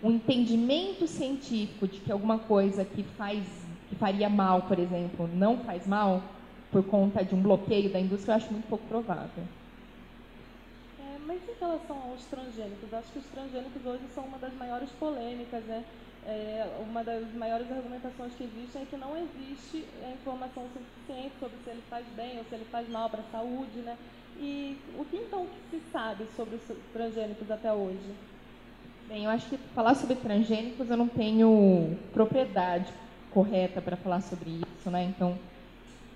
um entendimento científico de que alguma coisa que faz que faria mal, por exemplo, não faz mal por conta de um bloqueio da indústria, eu acho muito pouco provável. Mas em relação aos transgênicos, acho que os transgênicos hoje são uma das maiores polêmicas, né? É, uma das maiores argumentações que existem é que não existe informação suficiente sobre se ele faz bem ou se ele faz mal para a saúde, né? E o que então que se sabe sobre os transgênicos até hoje? Bem, eu acho que falar sobre transgênicos eu não tenho propriedade correta para falar sobre isso, né? Então,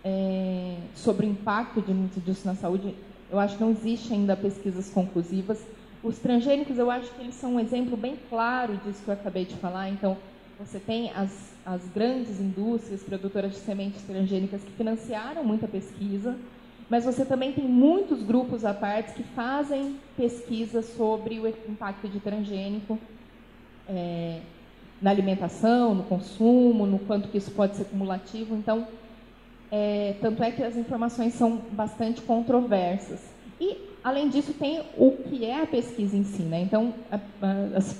é, sobre o impacto de disso na saúde, eu acho que não existe ainda pesquisas conclusivas. Os transgênicos, eu acho que eles são um exemplo bem claro disso que eu acabei de falar. Então, você tem as, as grandes indústrias produtoras de sementes transgênicas que financiaram muita pesquisa, mas você também tem muitos grupos à parte que fazem pesquisa sobre o impacto de transgênico é, na alimentação, no consumo, no quanto que isso pode ser cumulativo. Então, é, tanto é que as informações são bastante controversas. E, além disso, tem o que é a pesquisa em si. Né? Então, a, a, as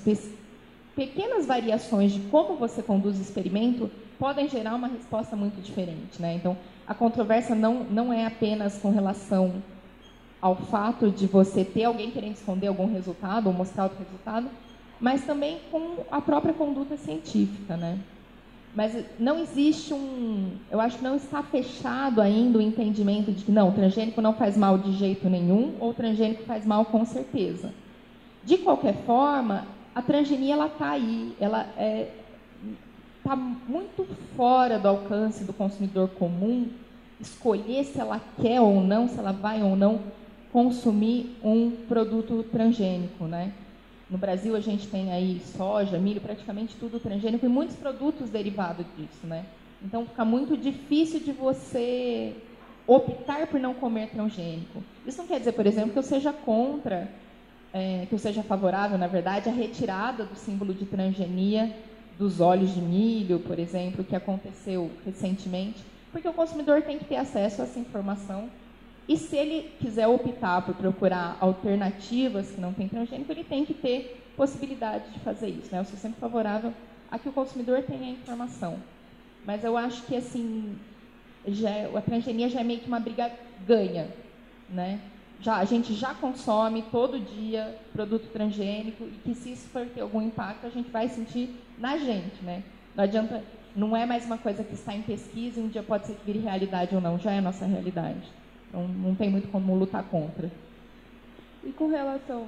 pequenas variações de como você conduz o experimento podem gerar uma resposta muito diferente. Né? Então, a controvérsia não, não é apenas com relação ao fato de você ter alguém querendo esconder algum resultado ou mostrar outro resultado, mas também com a própria conduta científica, né? Mas não existe um. Eu acho que não está fechado ainda o entendimento de que não, o transgênico não faz mal de jeito nenhum, ou o transgênico faz mal com certeza. De qualquer forma, a transgenia ela está aí, ela está é, muito fora do alcance do consumidor comum escolher se ela quer ou não, se ela vai ou não consumir um produto transgênico, né? No Brasil a gente tem aí soja, milho, praticamente tudo transgênico e muitos produtos derivados disso, né? Então fica muito difícil de você optar por não comer transgênico. Isso não quer dizer, por exemplo, que eu seja contra, é, que eu seja favorável, na verdade, à retirada do símbolo de transgenia dos óleos de milho, por exemplo, que aconteceu recentemente, porque o consumidor tem que ter acesso a essa informação e se ele quiser optar por procurar alternativas que não tem transgênico, ele tem que ter possibilidade de fazer isso. Né? Eu sou sempre favorável a que o consumidor tenha a informação. Mas eu acho que assim, já, é, a transgenia já é meio que uma briga ganha. Né? Já, a gente já consome todo dia produto transgênico e que se isso for ter algum impacto, a gente vai sentir na gente. Né? Não adianta não é mais uma coisa que está em pesquisa e um dia pode ser que vire realidade ou não, já é a nossa realidade. Então não tem muito como lutar contra. E com relação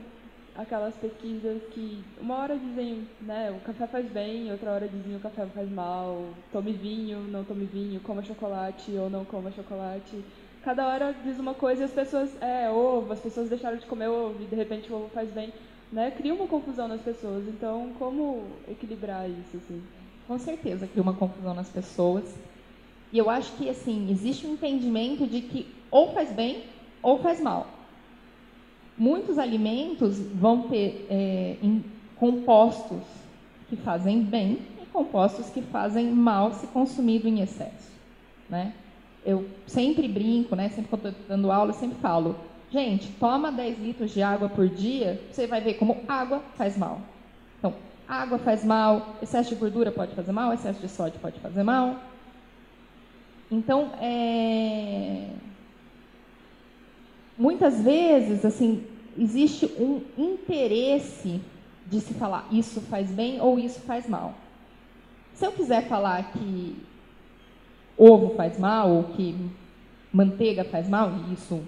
àquelas pesquisas que uma hora dizem, né, o café faz bem, outra hora dizem o café faz mal, tome vinho, não tome vinho, coma chocolate ou não coma chocolate. Cada hora diz uma coisa e as pessoas, é, ovo, as pessoas deixaram de comer ovo e de repente o ovo faz bem, né? Cria uma confusão nas pessoas. Então, como equilibrar isso, assim? Com certeza cria uma confusão nas pessoas. E eu acho que, assim, existe um entendimento de que ou faz bem ou faz mal muitos alimentos vão ter é, compostos que fazem bem e compostos que fazem mal se consumido em excesso. Né? Eu sempre brinco, né? sempre que estou dando aula, eu sempre falo, gente, toma 10 litros de água por dia, você vai ver como água faz mal. Então, água faz mal, excesso de gordura pode fazer mal, excesso de sódio pode fazer mal. Então, é muitas vezes, assim, existe um interesse de se falar isso faz bem ou isso faz mal. Se eu quiser falar que ovo faz mal ou que manteiga faz mal, e isso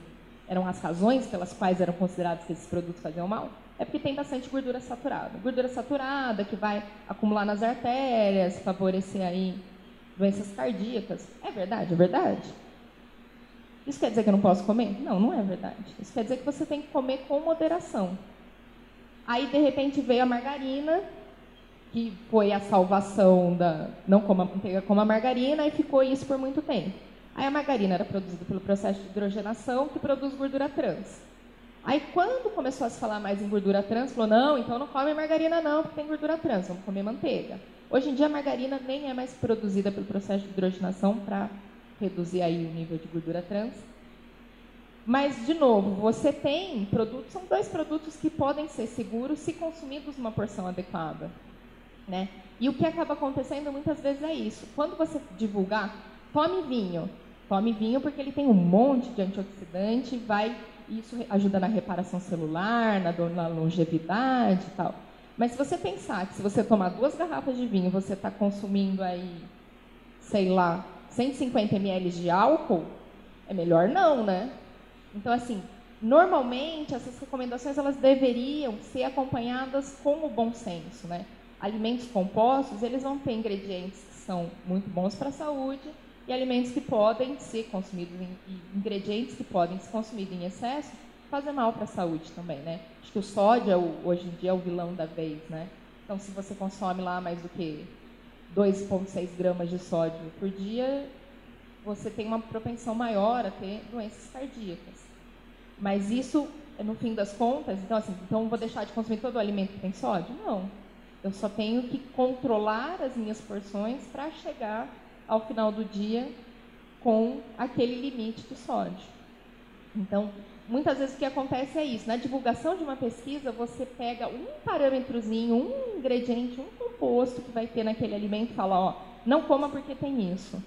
eram as razões pelas quais eram considerados que esses produtos faziam mal, é porque tem bastante gordura saturada. Gordura saturada que vai acumular nas artérias, favorecer aí doenças cardíacas. É verdade, é verdade. Isso quer dizer que eu não posso comer? Não, não é verdade. Isso quer dizer que você tem que comer com moderação. Aí, de repente, veio a margarina, que foi a salvação da. Não coma manteiga, como a margarina, e ficou isso por muito tempo. Aí a margarina era produzida pelo processo de hidrogenação, que produz gordura trans. Aí, quando começou a se falar mais em gordura trans, falou: não, então não come margarina, não, porque tem gordura trans, vamos comer manteiga. Hoje em dia, a margarina nem é mais produzida pelo processo de hidrogenação para reduzir aí o nível de gordura trans. Mas, de novo, você tem produtos, são dois produtos que podem ser seguros se consumidos numa porção adequada. Né? E o que acaba acontecendo muitas vezes é isso. Quando você divulgar, tome vinho. Tome vinho porque ele tem um monte de antioxidante, vai isso ajuda na reparação celular, na, na longevidade e tal. Mas se você pensar que se você tomar duas garrafas de vinho, você está consumindo aí, sei lá, 150 ml de álcool, é melhor não, né? Então, assim, normalmente essas recomendações elas deveriam ser acompanhadas com o bom senso, né? Alimentos compostos, eles vão ter ingredientes que são muito bons para a saúde e alimentos que podem ser consumidos em ingredientes que podem ser consumidos em excesso fazer mal para a saúde também, né? Acho que o sódio é hoje em dia é o vilão da vez, né? Então, se você consome lá mais do que 2,6 gramas de sódio por dia, você tem uma propensão maior a ter doenças cardíacas. Mas isso, no fim das contas, então assim, então vou deixar de consumir todo o alimento que tem sódio? Não. Eu só tenho que controlar as minhas porções para chegar ao final do dia com aquele limite de sódio. Então, muitas vezes o que acontece é isso. Na divulgação de uma pesquisa, você pega um parâmetrozinho, um ingrediente, um composto que vai ter naquele alimento e fala, ó, não coma porque tem isso.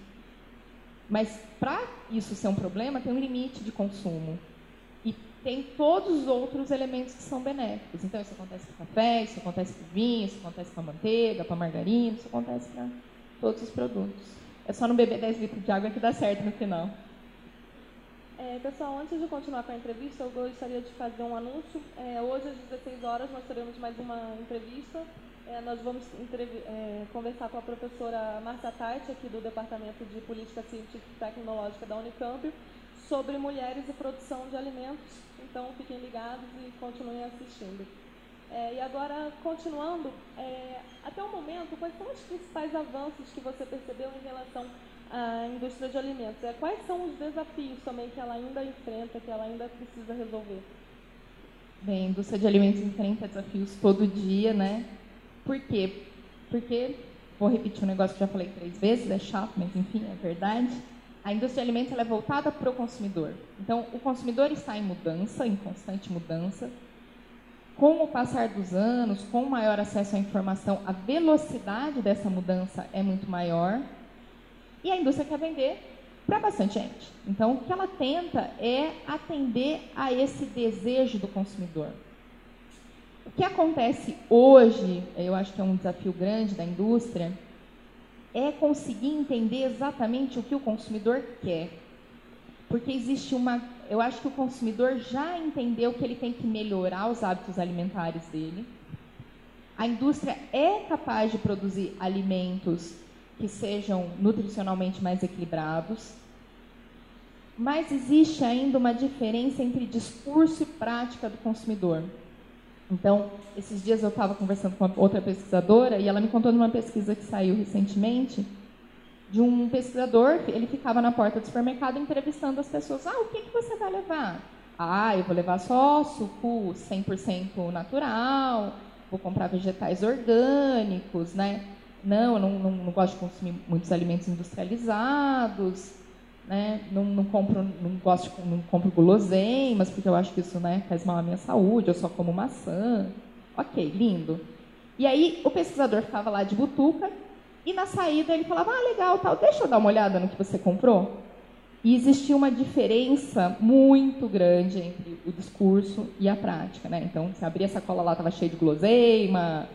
Mas para isso ser um problema, tem um limite de consumo. E tem todos os outros elementos que são benéficos. Então, isso acontece com café, isso acontece com vinho, isso acontece com a manteiga, com a margarina, isso acontece para todos os produtos. É só não beber 10 litros de água que dá certo no final. É, pessoal, antes de continuar com a entrevista, eu gostaria de fazer um anúncio. É, hoje, às 16 horas, nós teremos mais uma entrevista. É, nós vamos é, conversar com a professora Marta Tati, aqui do Departamento de Política Científica e Tecnológica da Unicamp, sobre mulheres e produção de alimentos. Então, fiquem ligados e continuem assistindo. É, e agora, continuando, é, até o momento, quais são os principais avanços que você percebeu em relação a indústria de alimentos. É, quais são os desafios também que ela ainda enfrenta, que ela ainda precisa resolver? Bem, a indústria de alimentos enfrenta desafios todo dia, né? Por quê? Porque, vou repetir um negócio que já falei três vezes, é chato, mas enfim, é verdade. A indústria de alimentos é voltada para o consumidor. Então, o consumidor está em mudança, em constante mudança. Com o passar dos anos, com maior acesso à informação, a velocidade dessa mudança é muito maior e a indústria quer vender para bastante gente. Então, o que ela tenta é atender a esse desejo do consumidor. O que acontece hoje, eu acho que é um desafio grande da indústria, é conseguir entender exatamente o que o consumidor quer. Porque existe uma. Eu acho que o consumidor já entendeu que ele tem que melhorar os hábitos alimentares dele. A indústria é capaz de produzir alimentos que sejam nutricionalmente mais equilibrados. Mas existe ainda uma diferença entre discurso e prática do consumidor. Então, esses dias eu estava conversando com outra pesquisadora e ela me contou de uma pesquisa que saiu recentemente de um pesquisador, ele ficava na porta do supermercado entrevistando as pessoas. Ah, o que, que você vai levar? Ah, eu vou levar só suco 100% natural, vou comprar vegetais orgânicos, né? Não, eu não, não, não gosto de consumir muitos alimentos industrializados, né? Não, não compro, não gosto, não compro guloseimas porque eu acho que isso, né, faz mal à minha saúde. Eu só como maçã. Ok, lindo. E aí o pesquisador ficava lá de butuca e na saída ele falava, ah, legal, tal, deixa eu dar uma olhada no que você comprou. E existia uma diferença muito grande entre o discurso e a prática, né? Então, você abria a sacola lá, estava cheio de guloseima,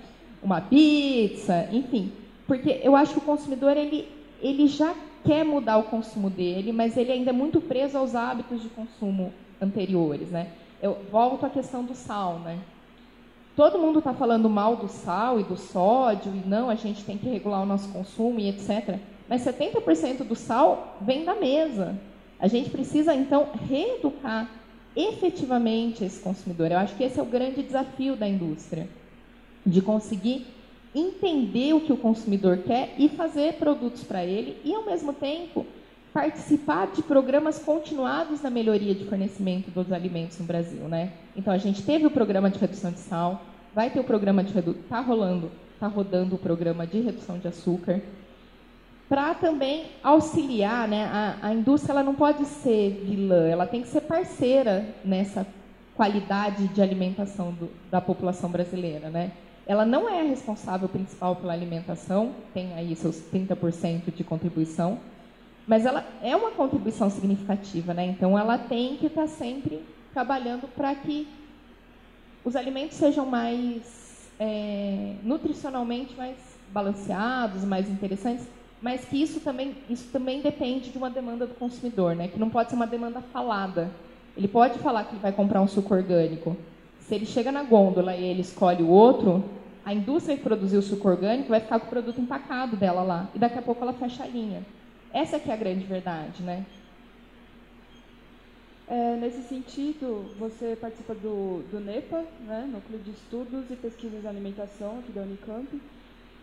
uma pizza, enfim. Porque eu acho que o consumidor, ele, ele já quer mudar o consumo dele, mas ele ainda é muito preso aos hábitos de consumo anteriores, né? Eu volto à questão do sal, né? Todo mundo está falando mal do sal e do sódio, e não, a gente tem que regular o nosso consumo e etc. Mas 70% do sal vem da mesa. A gente precisa, então, reeducar efetivamente esse consumidor. Eu acho que esse é o grande desafio da indústria, de conseguir entender o que o consumidor quer e fazer produtos para ele e, ao mesmo tempo, participar de programas continuados na melhoria de fornecimento dos alimentos no Brasil, né? Então a gente teve o programa de redução de sal, vai ter o programa de redução, tá rolando, tá rodando o programa de redução de açúcar, para também auxiliar, né? A, a indústria ela não pode ser vilã, ela tem que ser parceira nessa qualidade de alimentação do, da população brasileira, né? Ela não é a responsável principal pela alimentação, tem aí seus 30% de contribuição, mas ela é uma contribuição significativa, né? Então ela tem que estar sempre trabalhando para que os alimentos sejam mais é, nutricionalmente mais balanceados, mais interessantes, mas que isso também, isso também depende de uma demanda do consumidor, né? Que não pode ser uma demanda falada. Ele pode falar que vai comprar um suco orgânico, se ele chega na gôndola e ele escolhe o outro, a indústria que produziu o suco orgânico vai ficar com o produto empacado dela lá. E daqui a pouco ela fecha a linha. Essa que é a grande verdade, né? É, nesse sentido, você participa do, do NEPA, né, Núcleo de Estudos e Pesquisas em Alimentação, aqui da Unicamp,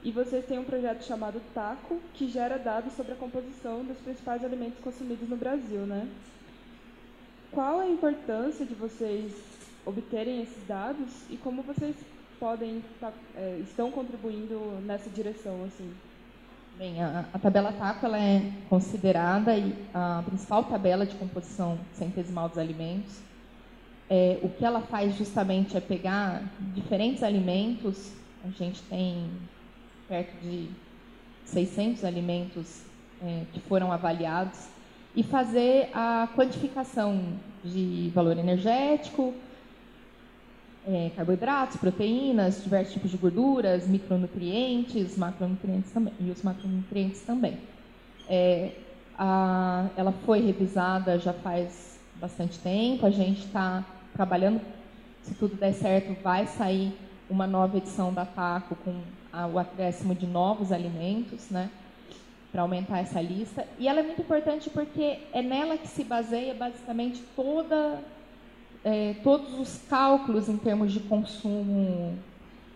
e vocês têm um projeto chamado TACO, que gera dados sobre a composição dos principais alimentos consumidos no Brasil, né? Qual a importância de vocês obterem esses dados e como vocês podem tá, é, estão contribuindo nessa direção assim? Bem a, a tabela TACO ela é considerada a principal tabela de composição centesimal dos alimentos. É, o que ela faz justamente é pegar diferentes alimentos. A gente tem perto de 600 alimentos é, que foram avaliados e fazer a quantificação de valor energético, é, carboidratos, proteínas, diversos tipos de gorduras, micronutrientes, macronutrientes também, e os macronutrientes também. É, a, ela foi revisada já faz bastante tempo, a gente está trabalhando, se tudo der certo, vai sair uma nova edição da TACO com a, o acréscimo de novos alimentos, né, para aumentar essa lista. E ela é muito importante porque é nela que se baseia basicamente toda é, todos os cálculos em termos de consumo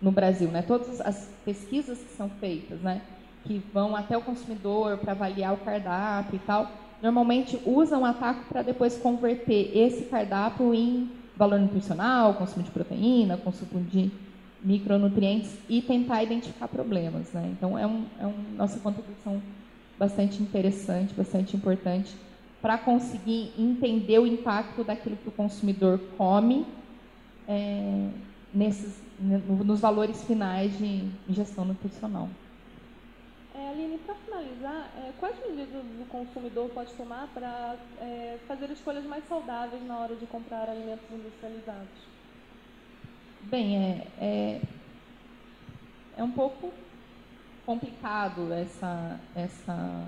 no Brasil, né? Todas as pesquisas que são feitas, né? Que vão até o consumidor para avaliar o cardápio e tal, normalmente usam a TACO para depois converter esse cardápio em valor nutricional, consumo de proteína, consumo de micronutrientes e tentar identificar problemas, né? Então é, um, é uma nossa contribuição bastante interessante, bastante importante para conseguir entender o impacto daquilo que o consumidor come é, nesses, nos valores finais de ingestão nutricional. É, Aline, para finalizar, é, quais medidas o consumidor pode tomar para é, fazer escolhas mais saudáveis na hora de comprar alimentos industrializados? Bem, é, é, é um pouco complicado essa, essa,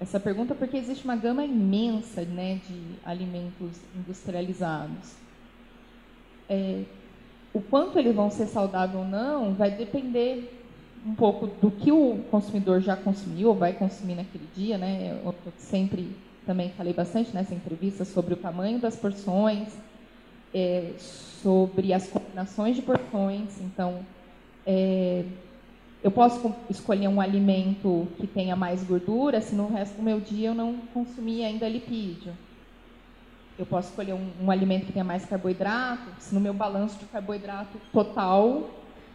essa pergunta, porque existe uma gama imensa né, de alimentos industrializados. É, o quanto eles vão ser saudáveis ou não vai depender um pouco do que o consumidor já consumiu ou vai consumir naquele dia, né? Eu sempre também falei bastante nessa entrevista sobre o tamanho das porções, é, sobre as combinações de porções. Então, é, eu posso escolher um alimento que tenha mais gordura se no resto do meu dia eu não consumir ainda lipídio. Eu posso escolher um, um alimento que tenha mais carboidrato, se no meu balanço de carboidrato total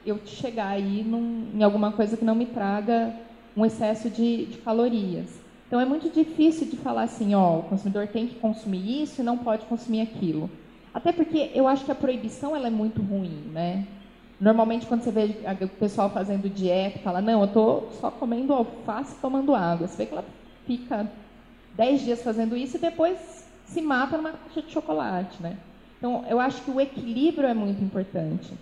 eu chegar aí num, em alguma coisa que não me traga um excesso de, de, calorias. Então é muito difícil de falar assim, ó, o consumidor tem que consumir isso e não pode consumir aquilo. Até porque eu acho que a proibição ela é muito ruim, né? Normalmente quando você vê o pessoal fazendo dieta, fala, não, eu estou só comendo alface e tomando água. Você vê que ela fica 10 dias fazendo isso e depois se mata numa caixa de chocolate, né? Então, eu acho que o equilíbrio é muito importante.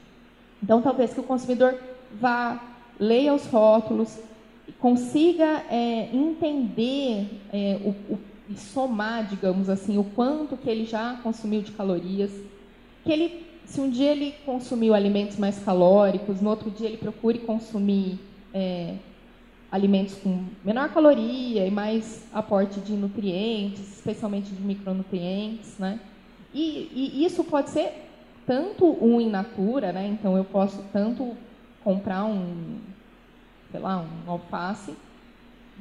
Então, talvez que o consumidor vá, leia os rótulos, consiga é, entender é, o, o, e somar, digamos assim, o quanto que ele já consumiu de calorias, que ele, se um dia ele consumiu alimentos mais calóricos, no outro dia ele procure consumir é, alimentos com menor caloria e mais aporte de nutrientes, especialmente de micronutrientes, né? E, e isso pode ser tanto um in natura, né? Então eu posso tanto comprar um, sei lá, um alface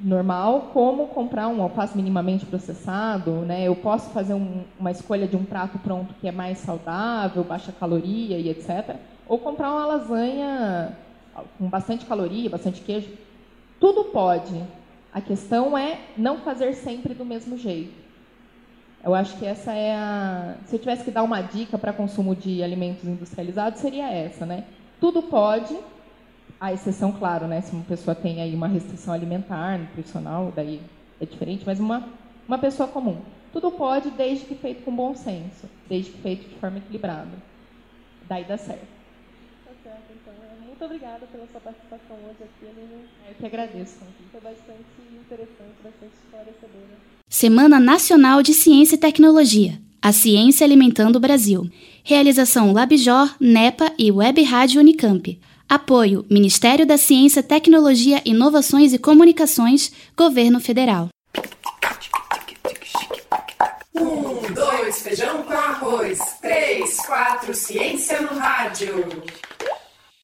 normal, como comprar um alface minimamente processado, né? Eu posso fazer um, uma escolha de um prato pronto que é mais saudável, baixa caloria e etc. Ou comprar uma lasanha com bastante caloria, bastante queijo tudo pode. A questão é não fazer sempre do mesmo jeito. Eu acho que essa é a. Se eu tivesse que dar uma dica para consumo de alimentos industrializados, seria essa, né? Tudo pode, a exceção, claro, né? Se uma pessoa tem aí uma restrição alimentar, nutricional, daí é diferente, mas uma, uma pessoa comum. Tudo pode, desde que feito com bom senso, desde que feito de forma equilibrada. Daí dá certo. Muito obrigada pela sua participação hoje aqui, Aline. Eu que agradeço. Foi bastante interessante, bastante esclarecedora. Semana Nacional de Ciência e Tecnologia. A Ciência Alimentando o Brasil. Realização Labjor, NEPA e Web Rádio Unicamp. Apoio Ministério da Ciência, Tecnologia, Inovações e Comunicações, Governo Federal. Um, dois, feijão com arroz. Três, quatro, ciência no rádio.